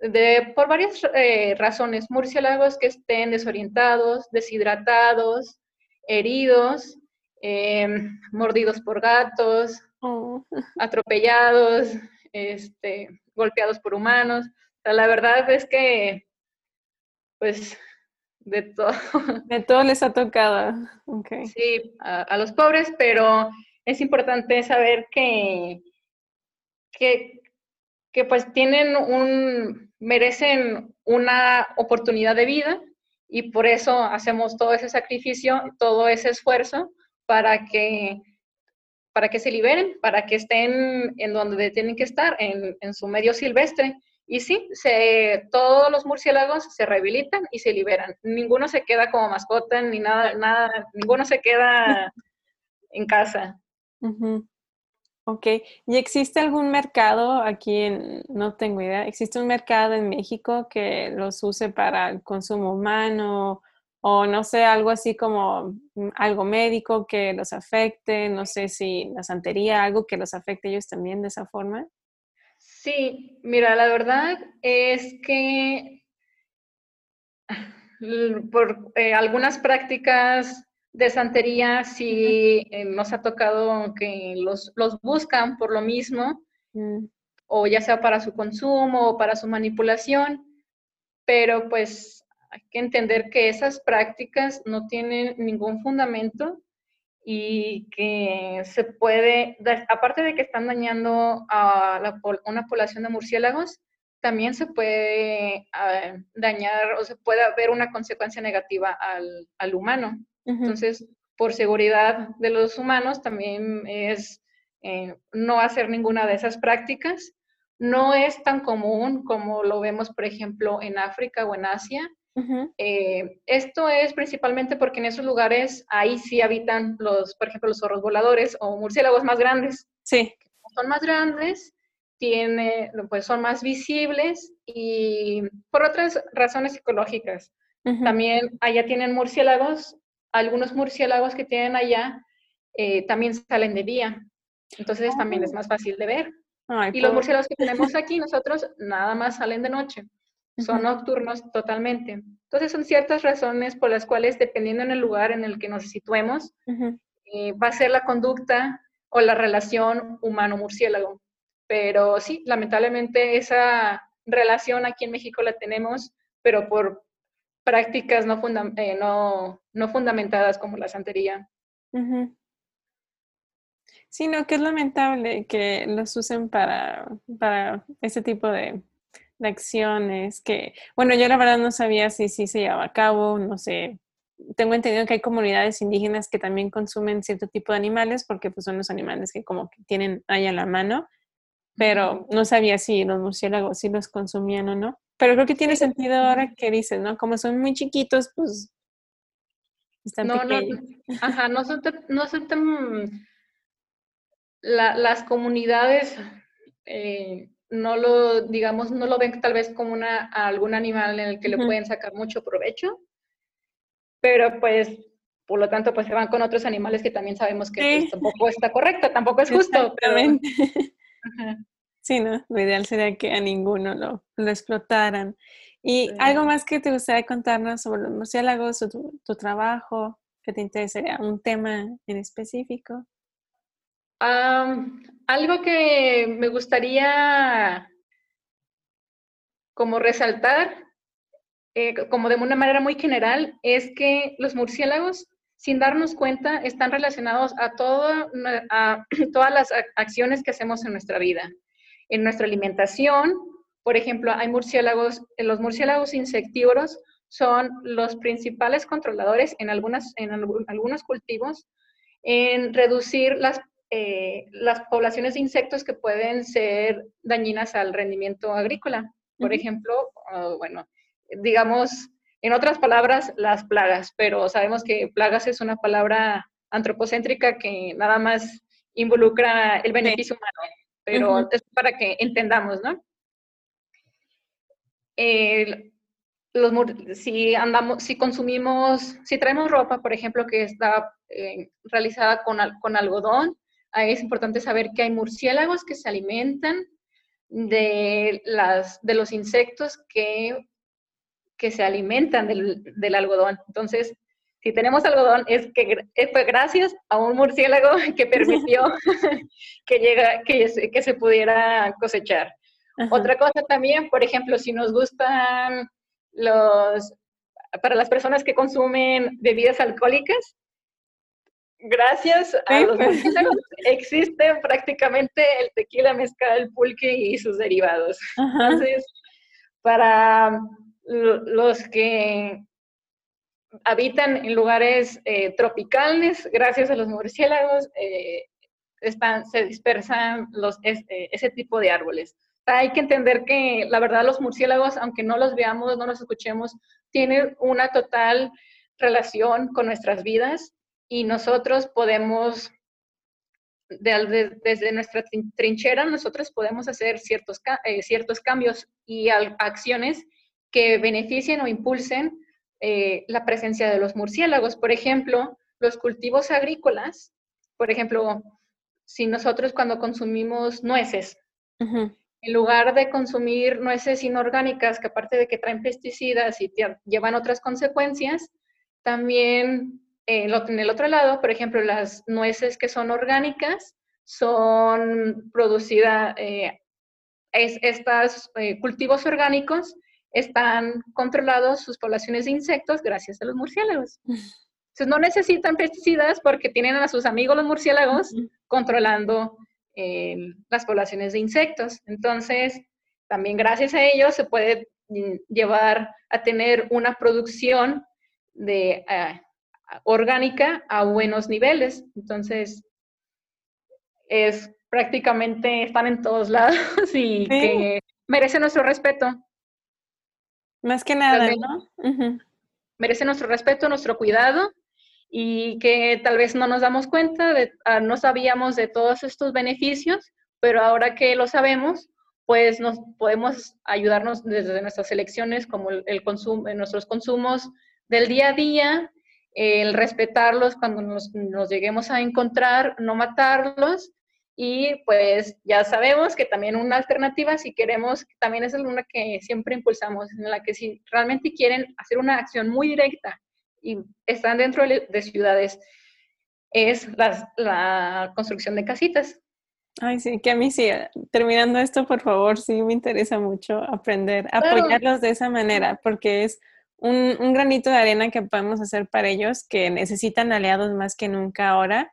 de, por varias eh, razones. Murciélagos que estén desorientados, deshidratados, heridos, mordidos por gatos, oh. atropellados, este, golpeados por humanos. la verdad es que, pues, de todo. De todo les ha tocado. Sí, a, los pobres, pero es importante saber que, que, que, pues tienen un, merecen una oportunidad de vida y por eso hacemos todo ese sacrificio, todo ese esfuerzo para que para que se liberen, para que estén en donde tienen que estar, en, su medio silvestre. Y sí, se, todos los murciélagos se rehabilitan y se liberan. Ninguno se queda como mascota, ni nada, nada, ninguno se queda en casa. Ok, ¿y existe algún mercado aquí en, no tengo idea, existe un mercado en México que los use para el consumo humano o no sé, algo así como mm, algo médico que los afecte, no sé si la santería, algo que los afecte ellos también de esa forma. Sí, mira, la verdad es que por eh, algunas prácticas de santería sí eh, nos ha tocado que los, los buscan por lo mismo, mm. o ya sea para su consumo o para su manipulación, pero pues hay que entender que esas prácticas no tienen ningún fundamento y que se puede, aparte de que están dañando a una población de murciélagos, también se puede ah, dañar o se puede haber una consecuencia negativa al, humano. Entonces, por seguridad de los humanos, también es eh, no hacer ninguna de esas prácticas. No es tan común como lo vemos, por ejemplo, en África o en Asia, eh, esto es principalmente porque en esos lugares ahí sí habitan los, por ejemplo, los zorros voladores o murciélagos más grandes. Sí. Son más grandes, tiene, pues son más visibles y por otras razones psicológicas. También allá tienen murciélagos, algunos murciélagos que tienen allá eh, también salen de día, entonces también es oh. más fácil de ver. y los murciélagos que tenemos aquí nosotros nada más salen de noche son nocturnos totalmente. Entonces son ciertas razones por las cuales, dependiendo en el lugar en el que nos situemos, eh, va a ser la conducta o la relación humano-murciélago. Pero sí, lamentablemente esa relación aquí en México la tenemos, pero por prácticas no, eh, no, no fundamentadas como la santería. Sí, no, que es lamentable que los usen para, para ese tipo de de acciones que, bueno, yo la verdad no sabía si sí se llevaba a cabo, no sé. Tengo entendido que hay comunidades indígenas que también consumen cierto tipo de animales porque pues son los animales que como que tienen ahí a la mano, pero no sabía si los murciélagos sí los consumían o no. Pero creo que tiene sentido ahora que dices, ¿no? Como son muy chiquitos, pues están no, pequeños. No, ajá, no son, no son tan... las comunidades eh, no lo, digamos, no lo ven tal vez como una, algún animal en el que le pueden sacar mucho provecho, pero pues, por lo tanto, pues se van con otros animales que también sabemos que pues, tampoco está correcto, tampoco es justo. Pero... Sí, ¿no? Lo ideal sería que a ninguno lo, lo explotaran. ¿Y algo más que te gustaría contarnos sobre los murciélagos o tu, tu trabajo que te interesaría? ¿Un tema en específico? Algo que me gustaría como resaltar, eh, como de una manera muy general, es que los murciélagos, sin darnos cuenta, están relacionados a, a todas las acciones que hacemos en nuestra vida. En nuestra alimentación, por ejemplo, hay murciélagos, los murciélagos insectívoros son los principales controladores en, algunas, en algunos cultivos en reducir las, eh, las poblaciones de insectos que pueden ser dañinas al rendimiento agrícola. Por ejemplo, bueno, digamos, en otras palabras, las plagas, pero sabemos que plagas es una palabra antropocéntrica que nada más involucra el beneficio humano, pero es para que entendamos, ¿no? los, si andamos, si consumimos, si traemos ropa, por ejemplo, que está eh, realizada con, con algodón, es importante saber que hay murciélagos que se alimentan de, las, de los insectos que, que se alimentan del, del algodón. Entonces, si tenemos algodón, es que fue gracias a un murciélago que permitió que, llega, que, que se pudiera cosechar. Otra cosa también, por ejemplo, si nos gustan los, para las personas que consumen bebidas alcohólicas, gracias a los murciélagos existe prácticamente el tequila, mezcal, el pulque y sus derivados. Entonces, para los que habitan en lugares eh, tropicales, gracias a los murciélagos, eh, están, se dispersan los, este, ese tipo de árboles. Hay que entender que la verdad los murciélagos, aunque no los veamos, no los escuchemos, tienen una total relación con nuestras vidas y nosotros podemos, desde nuestra trinchera, nosotros podemos hacer ciertos, eh, ciertos cambios y acciones que beneficien o impulsen eh, la presencia de los murciélagos. Por ejemplo, los cultivos agrícolas, por ejemplo, si nosotros cuando consumimos nueces, en lugar de consumir nueces inorgánicas, que aparte de que traen pesticidas y llevan otras consecuencias, también eh, en el otro lado, por ejemplo, las nueces que son orgánicas son producidas, eh, estos eh, cultivos orgánicos están controlados sus poblaciones de insectos gracias a los murciélagos. Entonces no necesitan pesticidas porque tienen a sus amigos los murciélagos controlando las poblaciones de insectos. Entonces, también gracias a ellos se puede mm, llevar a tener una producción de orgánica a buenos niveles. Entonces, es prácticamente, están en todos lados y que merece nuestro respeto. Más que nada, ¿no? Merece nuestro respeto, nuestro cuidado y que tal vez no nos damos cuenta, de, ah, no sabíamos de todos estos beneficios, pero ahora que lo sabemos, pues nos podemos ayudarnos desde nuestras elecciones, como el, consumo, nuestros consumos del día a día, el respetarlos cuando nos, lleguemos a encontrar, no matarlos. Y pues ya sabemos que también una alternativa, si queremos, también es una que siempre impulsamos, en la que si realmente quieren hacer una acción muy directa y están dentro de ciudades, es la, la construcción de casitas. Ay, sí, que a mí sí, terminando esto, por favor, sí me interesa mucho aprender, apoyarlos de esa manera, porque es un, granito de arena que podemos hacer para ellos que necesitan aliados más que nunca ahora.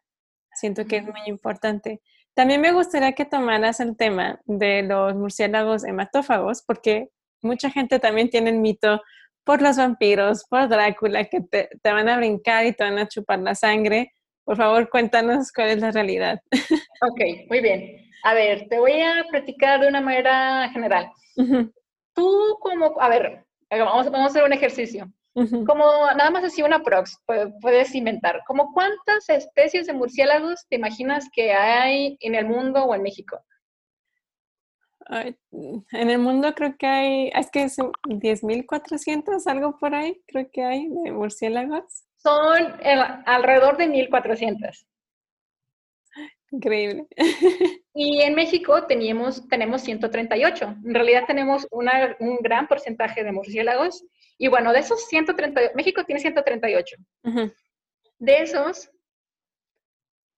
Siento que es muy importante. También me gustaría que tomaras el tema de los murciélagos hematófagos, porque mucha gente también tiene el mito por los vampiros, por Drácula, que te, te, van a brincar y te van a chupar la sangre. Por favor, cuéntanos cuál es la realidad. Ok, muy bien. A ver, te voy a platicar de una manera general. Tú como, a ver, Vamos, vamos a hacer un ejercicio. Como nada más así una prox, puedes inventar. ¿Como cuántas especies de murciélagos te imaginas que hay en el mundo o en México? en el mundo creo que hay, es que es 10.400, algo por ahí, creo que hay de murciélagos. Son alrededor de 1.400. Increíble. Y en México teníamos, tenemos 138. En realidad tenemos un gran porcentaje de murciélagos. Y bueno, de esos 138, México tiene 138. De esos,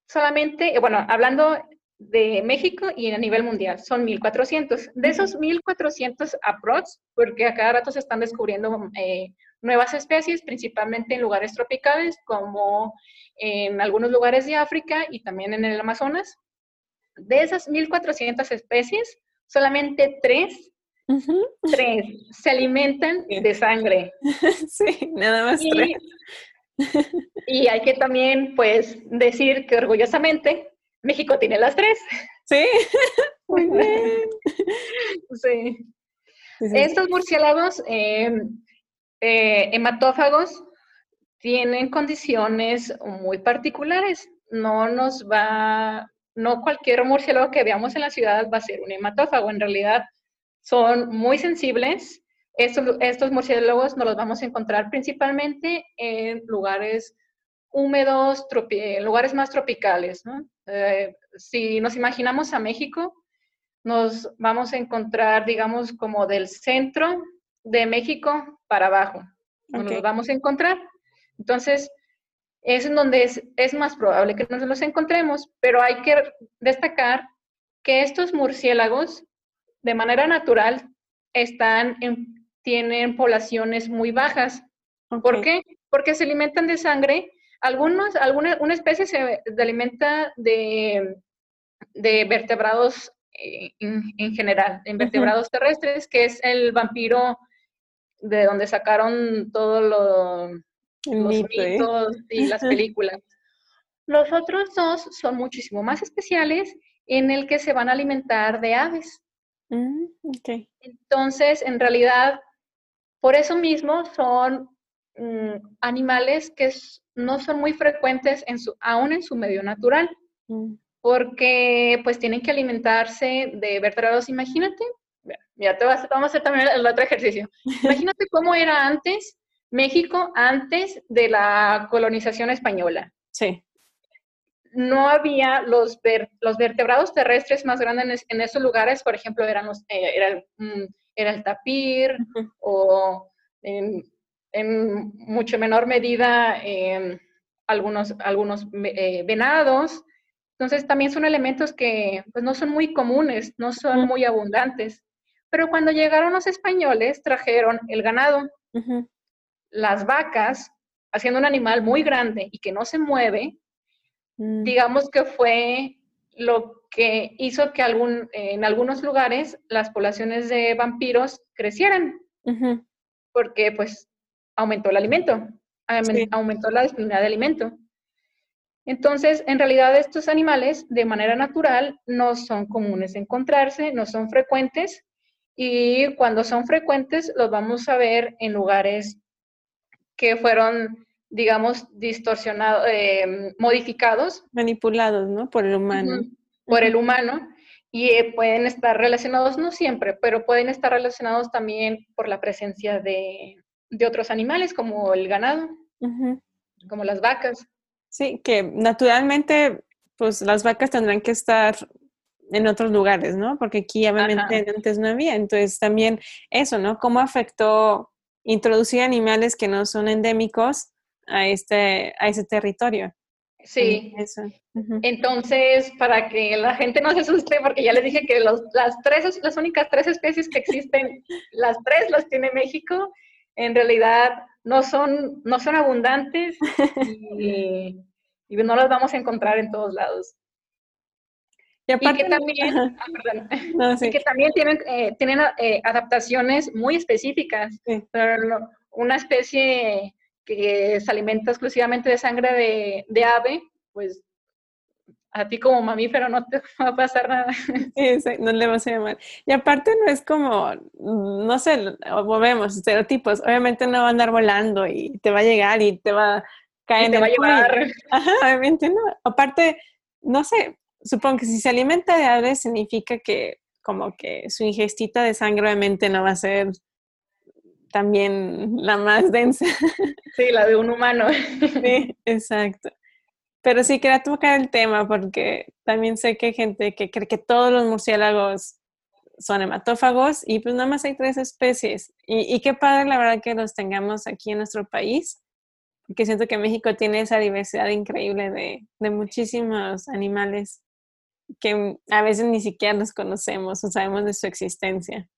solamente, eh, bueno, hablando de México y a nivel mundial, son 1.400. De esos 1.400 aprox, porque a cada rato se están descubriendo eh, nuevas especies, principalmente en lugares tropicales, como en algunos lugares de África y también en el Amazonas. De esas 1.400 especies, solamente tres, tres se alimentan de sangre. Sí, nada más tres. Y hay que también, pues, decir que orgullosamente México tiene las tres. Sí, muy bien. Sí. Estos murciélagos em, eh, hematófagos tienen condiciones muy particulares. No nos va, no cualquier murciélago que veamos en la ciudad va a ser un hematófago. En realidad son muy sensibles estos, murciélagos nos los vamos a encontrar principalmente en lugares húmedos, lugares más tropicales. Eh, si nos imaginamos a México, nos vamos a encontrar, digamos, como del centro de México para abajo. Nos los vamos a encontrar. Entonces, es en donde es, es, más probable que nos los encontremos, pero hay que destacar que estos murciélagos, de manera natural, están en tienen poblaciones muy bajas. ¿Por qué? Porque se alimentan de sangre. Algunos, alguna, una especie se alimenta de, de vertebrados eh, en, general, de vertebrados terrestres, que es el vampiro de donde sacaron todos lo, los ¿eh? mitos y las películas. Los otros dos son muchísimo más especiales en el que se van a alimentar de aves. Mm, Entonces, en realidad, por eso mismo son mm, animales que no son muy frecuentes en su, aún en su medio natural, mm. porque pues tienen que alimentarse de vertebrados. Imagínate, ya te vas, vamos a hacer también el otro ejercicio. Imagínate cómo era antes México, antes de la colonización española. Sí. No había los, los vertebrados terrestres más grandes en, esos lugares, por ejemplo, eran los, eh, era mm, era el tapir o en, mucho menor medida em, algunos, algunos eh, venados. Entonces también son elementos que pues, no son muy comunes, no son muy abundantes. Pero cuando llegaron los españoles trajeron el ganado, las vacas, haciendo un animal muy grande y que no se mueve, mm. digamos que fue lo que hizo que algún, en algunos lugares las poblaciones de vampiros crecieran, porque pues aumentó el alimento, aumentó la disponibilidad de alimento. Entonces, en realidad estos animales de manera natural no son comunes de encontrarse, no son frecuentes y cuando son frecuentes los vamos a ver en lugares que fueron, digamos, distorsionados, eh, modificados. Manipulados, ¿no? Por el humano por el humano y eh, pueden estar relacionados, no siempre, pero pueden estar relacionados también por la presencia de, otros animales como el ganado, como las vacas. Sí, que naturalmente, pues las vacas tendrán que estar en otros lugares, ¿no? Porque aquí obviamente antes no había. Entonces también eso, ¿no? ¿Cómo afectó introducir animales que no son endémicos a este, a ese territorio? Sí. Entonces, para que la gente no se asuste, porque ya les dije que las tres, las únicas tres especies que existen, las tres las tiene México, en realidad no son, no son abundantes y, no las vamos a encontrar en todos lados. Y, que también, ah, que también tienen, eh, tienen eh, adaptaciones muy específicas. una especie que se alimenta exclusivamente de sangre de, ave, pues a ti como mamífero no te va a pasar nada. Sí, no le vas a llamar. Y aparte no es como, no sé, vemos estereotipos, obviamente no va a andar volando y te va a llegar y te va a caer en te va a llevar. obviamente no. Aparte, no sé, supongo que si se alimenta de aves significa que como que su ingestita de sangre obviamente no va a ser también la más densa. Sí, la de un humano. Sí, exacto. Pero sí quería tocar el tema porque también sé que hay gente que cree que todos los murciélagos son hematófagos y pues nada más hay tres especies. Y, qué padre la verdad que los tengamos aquí en nuestro país, que siento que México tiene esa diversidad increíble de, de muchísimos animales que a veces ni siquiera los conocemos o sabemos de su existencia.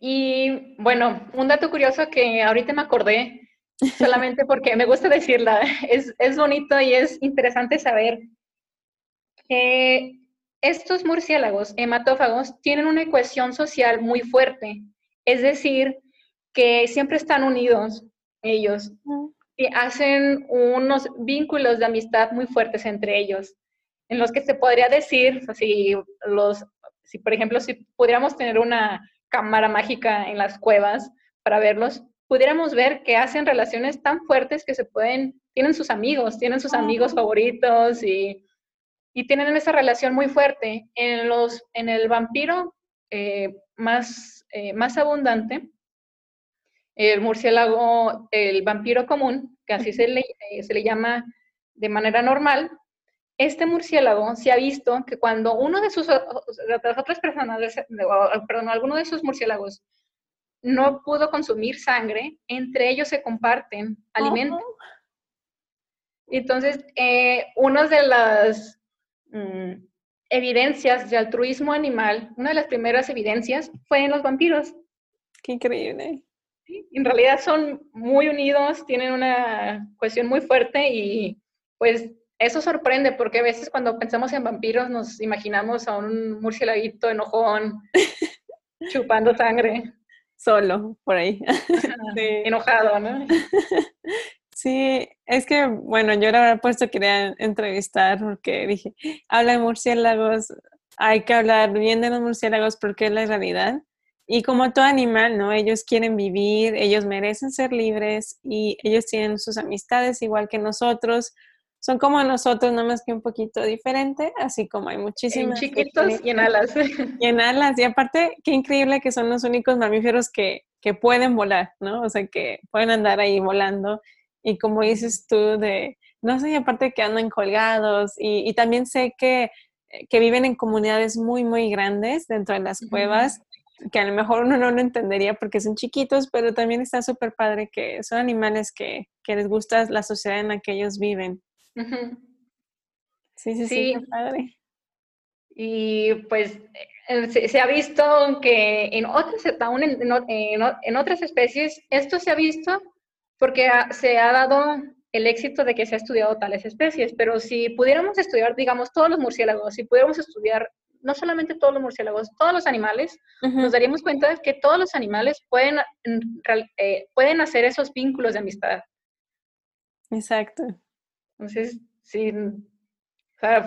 Y bueno, un dato curioso que ahorita me acordé, solamente porque me gusta decirla, es, es bonito y es interesante saber que estos murciélagos hematófagos tienen una ecuación social muy fuerte, es decir, que siempre están unidos ellos y hacen unos vínculos de amistad muy fuertes entre ellos, en los que se podría decir, si los, si por ejemplo, si pudiéramos tener una cámara mágica en las cuevas para verlos, pudiéramos ver que hacen relaciones tan fuertes que se pueden, tienen sus amigos, tienen sus amigos favoritos y y tienen esa relación muy fuerte. En, los, en el vampiro eh, más, eh, más abundante, el murciélago, el vampiro común, que así se le, eh, se le llama de manera normal, este murciélago se ha visto que cuando uno de sus las otras personas, perdón, alguno de esos murciélagos no pudo consumir sangre, entre ellos se comparten alimentos. Entonces, eh, una de las Mm, evidencias de altruismo animal, una de las primeras evidencias fue en los vampiros. Qué increíble. en realidad son muy unidos, tienen una cuestión muy fuerte y pues eso sorprende porque a veces cuando pensamos en vampiros nos imaginamos a un murcielaguito enojón chupando sangre. Solo, por ahí. Enojado, ¿no? Sí, es que, bueno, yo la he puesto quería entrevistar porque dije, habla de murciélagos, hay que hablar bien de los murciélagos porque es la realidad. Y como todo animal, ¿no? Ellos quieren vivir, ellos merecen ser libres y ellos tienen sus amistades igual que nosotros. Son como nosotros, no más que un poquito diferente, así como hay muchísimos. chiquitos y en alas. Y en alas. Y aparte, qué increíble que son los únicos mamíferos que, que pueden volar, ¿no? O sea, que pueden andar ahí volando y como dices tú, de, no sé, aparte que andan colgados y, también sé que, que, viven en comunidades muy, muy grandes dentro de las cuevas, que a lo mejor uno no lo entendería porque son chiquitos, pero también está súper padre que son animales que, que, les gusta la sociedad en la que ellos viven. Sí, sí, sí, padre. Y pues eh, se, ha visto que en otras, aún en, en otras especies, esto se ha visto porque se ha dado el éxito de que se ha estudiado tales especies, pero si pudiéramos estudiar, digamos, todos los murciélagos, si pudiéramos estudiar no solamente todos los murciélagos, todos los animales, nos daríamos cuenta de que todos los animales pueden, eh, pueden hacer esos vínculos de amistad. Exacto. Entonces, sí,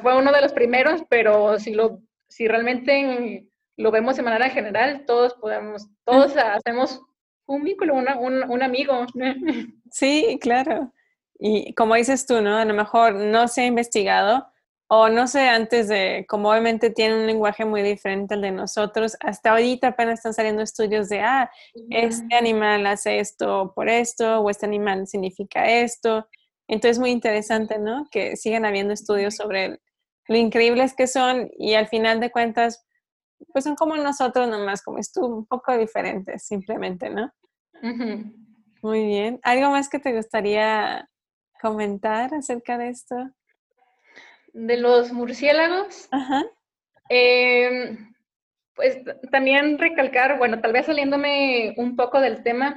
fue uno de los primeros, pero si, lo, si realmente lo vemos de manera general, todos podemos, todos hacemos un vínculo, un, amigo. Sí, claro. Y como dices tú, ¿no? A lo mejor no se ha investigado o no sé, antes de, como obviamente tienen un lenguaje muy diferente al de nosotros, hasta ahorita apenas están saliendo estudios de, ah, este animal hace esto por esto, o este animal significa esto. Entonces, muy interesante, ¿no? Que sigan habiendo estudios sobre lo increíbles que son y al final de cuentas, pues son como nosotros nomás, como es tú, un poco diferentes simplemente, ¿no? Muy bien. ¿Algo más que te gustaría comentar acerca de esto? De los murciélagos. Ajá. Em, pues también recalcar, bueno, tal vez saliéndome un poco del tema,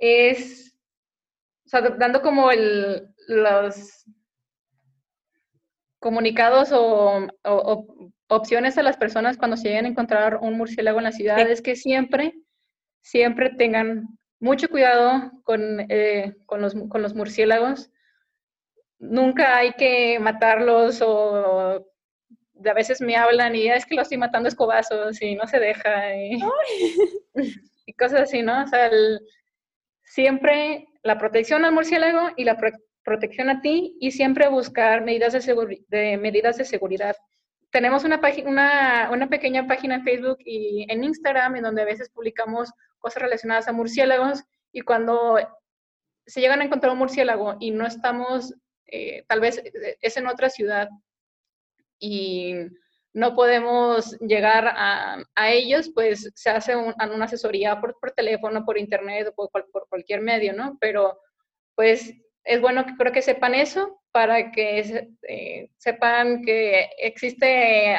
es, o sea, dando como el, los comunicados o, opciones a las personas cuando se lleguen a encontrar un murciélago en la ciudad, es que siempre siempre tengan mucho cuidado eh, con, los, murciélagos. Nunca hay que matarlos o a veces me hablan y es que lo estoy matando escobazos y no se deja y, cosas así, ¿no? O sea, siempre la protección al murciélago y la protección a ti y siempre buscar medidas de, seguridad. Tenemos una, pequeña página en Facebook y en Instagram en donde a veces publicamos cosas relacionadas a murciélagos y cuando se llegan a encontrar un murciélago y no estamos, eh, tal vez eh, es en otra ciudad y no podemos llegar a, a ellos, pues se hace una asesoría por, por, teléfono, por internet o por, por, cualquier medio, ¿no? Pero pues es bueno que creo que sepan eso para que eh, sepan que existe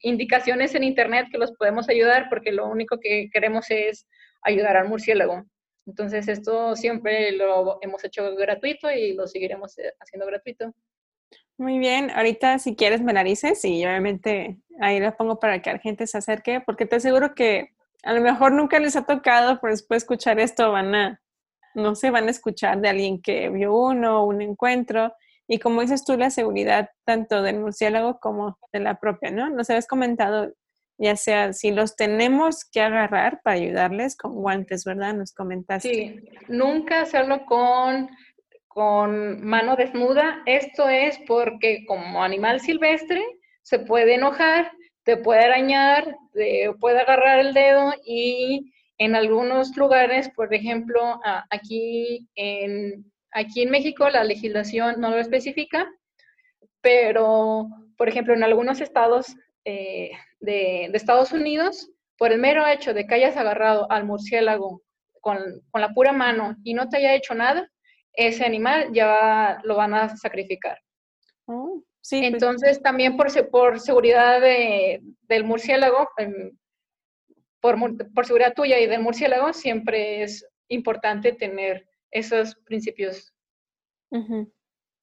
indicaciones en internet que los podemos ayudar porque lo único que queremos es ayudar al murciélago. Entonces esto siempre lo hemos hecho gratuito y lo seguiremos eh, haciendo gratuito. Muy bien, ahorita si quieres me la dices y obviamente ahí la pongo para que la gente se acerque porque te aseguro que a lo mejor nunca les ha tocado, pero después de escuchar esto van a, no se van a escuchar de alguien que vio uno, un encuentro y como dices tú, la seguridad tanto del murciélago como de la propia, ¿no? Nos habías comentado ya sea si los tenemos que agarrar para ayudarles con guantes, ¿verdad? Nos comentaste. Sí, nunca hacerlo con, con mano desnuda. Esto es porque como animal silvestre se puede enojar, te puede arañar, te puede agarrar el dedo y en algunos lugares, por ejemplo, aquí en, aquí en México la legislación no lo especifica, pero por ejemplo en algunos estados eh, de, Estados Unidos, por el mero hecho de que hayas agarrado al murciélago con, la pura mano y no te haya hecho nada, ese animal ya lo van a sacrificar. Oh, sí, pues Entonces, también por, por seguridad del murciélago, em, por, por, seguridad tuya y del murciélago, siempre es importante tener esos principios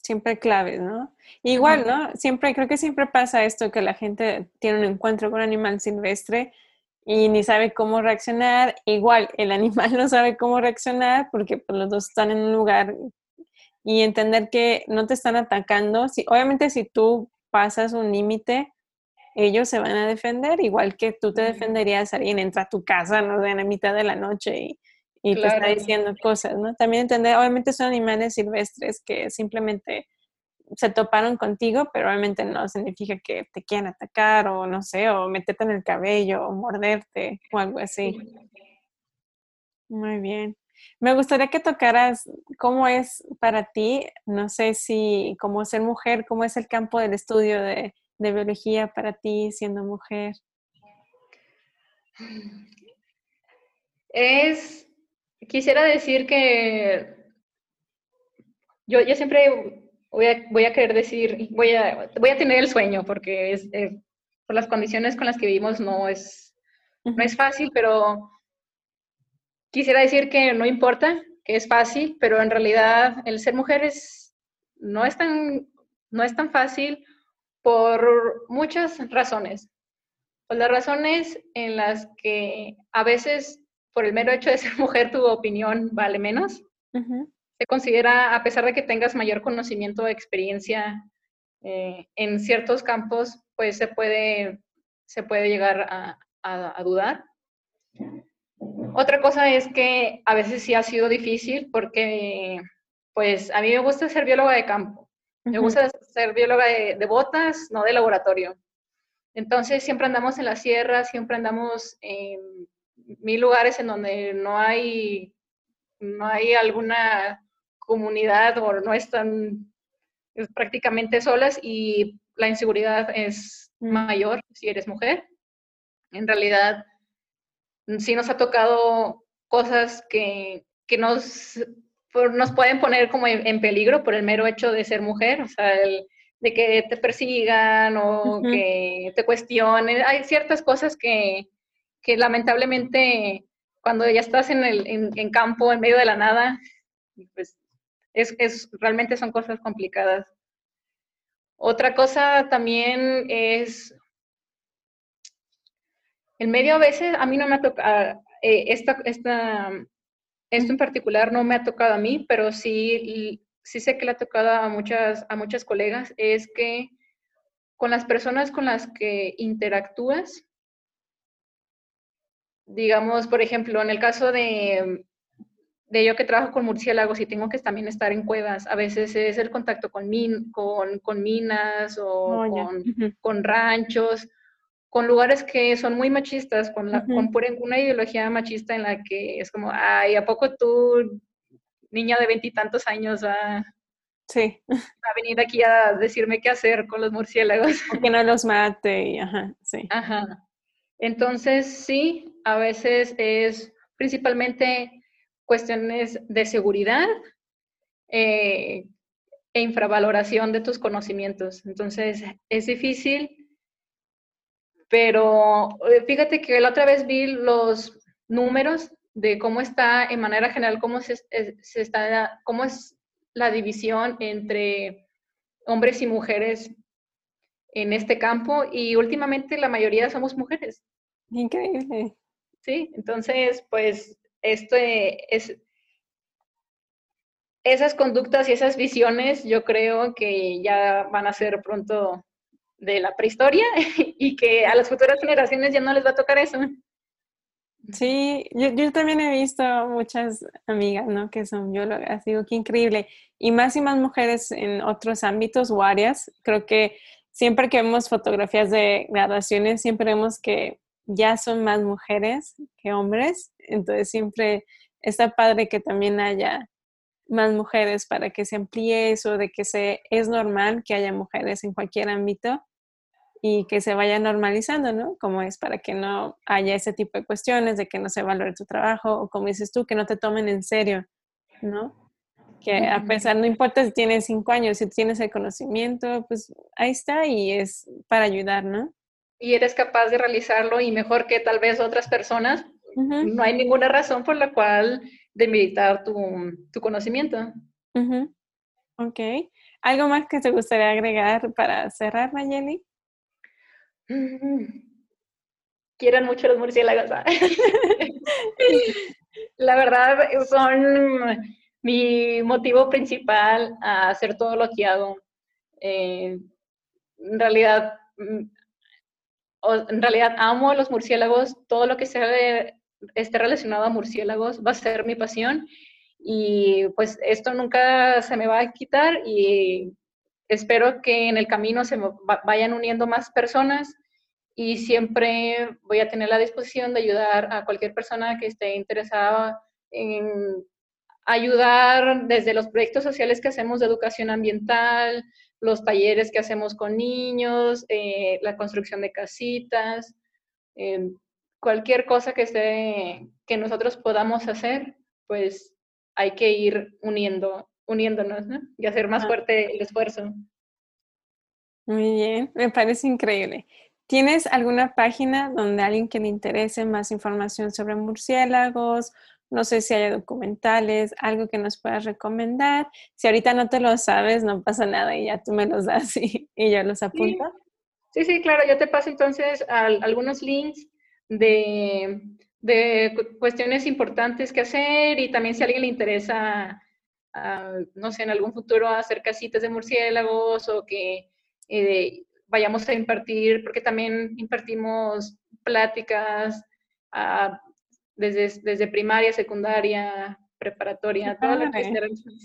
siempre claves, ¿no? Igual, ¿no? Siempre, creo que siempre pasa esto, que la gente tiene un encuentro con un animal silvestre y ni sabe cómo reaccionar. Igual, el animal no sabe cómo reaccionar porque pues, los dos están en un lugar y entender que no te están atacando. Si, obviamente, si tú pasas un límite, ellos se van a defender, igual que tú te defenderías, alguien entra a tu casa, no sé, en la mitad de la noche y y te está diciendo cosas, ¿no? También entender, obviamente son animales silvestres que simplemente se toparon contigo, pero obviamente no significa que te quieran atacar o no sé, o meterte en el cabello o morderte o algo así. Muy bien. Me gustaría que tocaras cómo es para ti, no sé si como ser mujer, cómo es el campo del estudio de, de biología para ti siendo mujer. Es quisiera decir que yo, yo siempre voy a, voy a, querer decir, voy a, voy a tener el sueño, porque es, eh, por las condiciones con las que vivimos no es, no es fácil, pero quisiera decir que no importa, que es fácil, pero en realidad el ser mujer es, no, es tan, no es tan fácil por muchas razones. Por las razones en las que a veces por el mero hecho de ser mujer tu opinión vale menos. Se considera, a pesar de que tengas mayor conocimiento o experiencia eh, en ciertos campos, pues se puede, se puede llegar a, a, dudar. Otra cosa es que a veces sí ha sido difícil porque, pues, a mí me gusta ser bióloga de campo. Me gusta ser bióloga de, de, botas, no de laboratorio. Entonces, siempre andamos en la sierra, siempre andamos en mil lugares en donde no hay, no hay alguna comunidad o no están prácticamente solas y la inseguridad es mayor si eres mujer. En realidad, sí nos ha tocado cosas que, que nos, nos pueden poner como en, peligro por el mero hecho de ser mujer, o sea, de que te persigan o que te cuestionen. Hay ciertas cosas que, que lamentablemente cuando ya estás en, el, en, campo, en medio de la nada, pues es, es, realmente son cosas complicadas. Otra cosa también es, el medio a veces, a mí no me ha tocado, eh, esta, esta, esto en particular no me ha tocado a mí, pero sí, sí sé que le ha tocado a muchas, a muchas colegas, es que con las personas con las que interactúas, digamos, por ejemplo, en el caso de, de yo que trabajo con murciélagos y tengo que también estar en cuevas, a veces es el contacto con, min, con, con minas o oh, con, con, ranchos, con lugares que son muy machistas, con, la, con una ideología machista en la que es como, ay, ¿a poco tú, niña de veintitantos años, va, sí. a venir aquí a decirme qué hacer con los murciélagos? que no los mate, y, ajá, sí. Ajá. Entonces, sí, a veces es principalmente cuestiones de seguridad eh, e infravaloración de tus conocimientos. Entonces, es difícil, pero eh, fíjate que la otra vez vi los números de cómo está en manera general, cómo, se, se está, cómo es la división entre hombres y mujeres en este campo y últimamente la mayoría somos mujeres. Increíble. Sí, entonces, pues, esto es, esas conductas y esas visiones yo creo que ya van a ser pronto de la prehistoria y que a las futuras generaciones ya no les va a tocar eso. Sí, yo, también he visto muchas amigas, ¿no? Que son biólogas, digo, qué increíble. Y más y más mujeres en otros ámbitos o áreas. Creo que siempre que vemos fotografías de graduaciones, siempre vemos que ya son más mujeres que hombres. Entonces siempre está padre que también haya más mujeres para que se amplíe eso de que se, es normal que haya mujeres en cualquier ámbito y que se vaya normalizando, ¿no? Como es para que no haya ese tipo de cuestiones, de que no se valore tu trabajo, o como dices tú, que no te tomen en serio, ¿no? Que a pesar, no importa si tienes cinco años, si tienes el conocimiento, pues ahí está y es para ayudar, ¿no? Y eres capaz de realizarlo y mejor que tal vez otras personas, no hay ninguna razón por la cual demilitar tu, tu conocimiento. Ok. ¿Algo más que te gustaría agregar para cerrar, Nayeli? Quieran mucho los murciélagos. ¿ah? La verdad, son mi motivo principal a hacer todo lo que hago. Eh, en realidad, mm, en realidad amo a los murciélagos. Todo lo que sea esté relacionado a murciélagos va a ser mi pasión. Y pues esto nunca se me va a quitar y espero que en el camino se vayan uniendo más personas y siempre voy a tener la disposición de ayudar a cualquier persona que esté interesada en ayudar desde los proyectos sociales que hacemos de educación ambiental, los talleres que hacemos con niños, eh, la construcción de casitas, eh, cualquier cosa que, esté, que nosotros podamos hacer, pues hay que ir uniendo, uniéndonos y hacer más fuerte el esfuerzo. Muy bien, me parece increíble. ¿Tienes alguna página donde alguien que le interese más información sobre murciélagos? No sé si hay documentales, algo que nos puedas recomendar. Si ahorita no te lo sabes, no pasa nada y ya tú me los das y, y yo los apunto. Sí, sí, claro, yo te paso entonces algunos links de, de, cuestiones importantes que hacer y también si a alguien le interesa, no sé, en algún futuro hacer casitas de murciélagos o que eh, vayamos a impartir, porque también impartimos pláticas desde, desde primaria, secundaria, preparatoria, todo lo que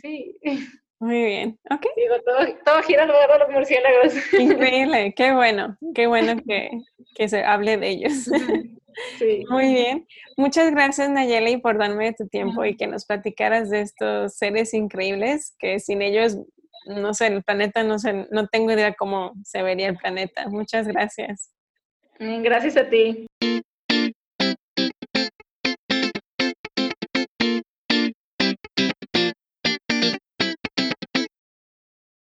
Sí. Muy bien, ok. Digo, todo, todo gira alrededor de los murciélagos. Increíble, qué bueno, qué bueno que, que se hable de ellos. Sí. Muy bien. Muchas gracias, Nayeli, por darme tu tiempo y que nos platicaras de estos seres increíbles que sin ellos, no sé, el planeta, no sé, no tengo idea cómo se vería el planeta. Muchas gracias. Gracias a ti.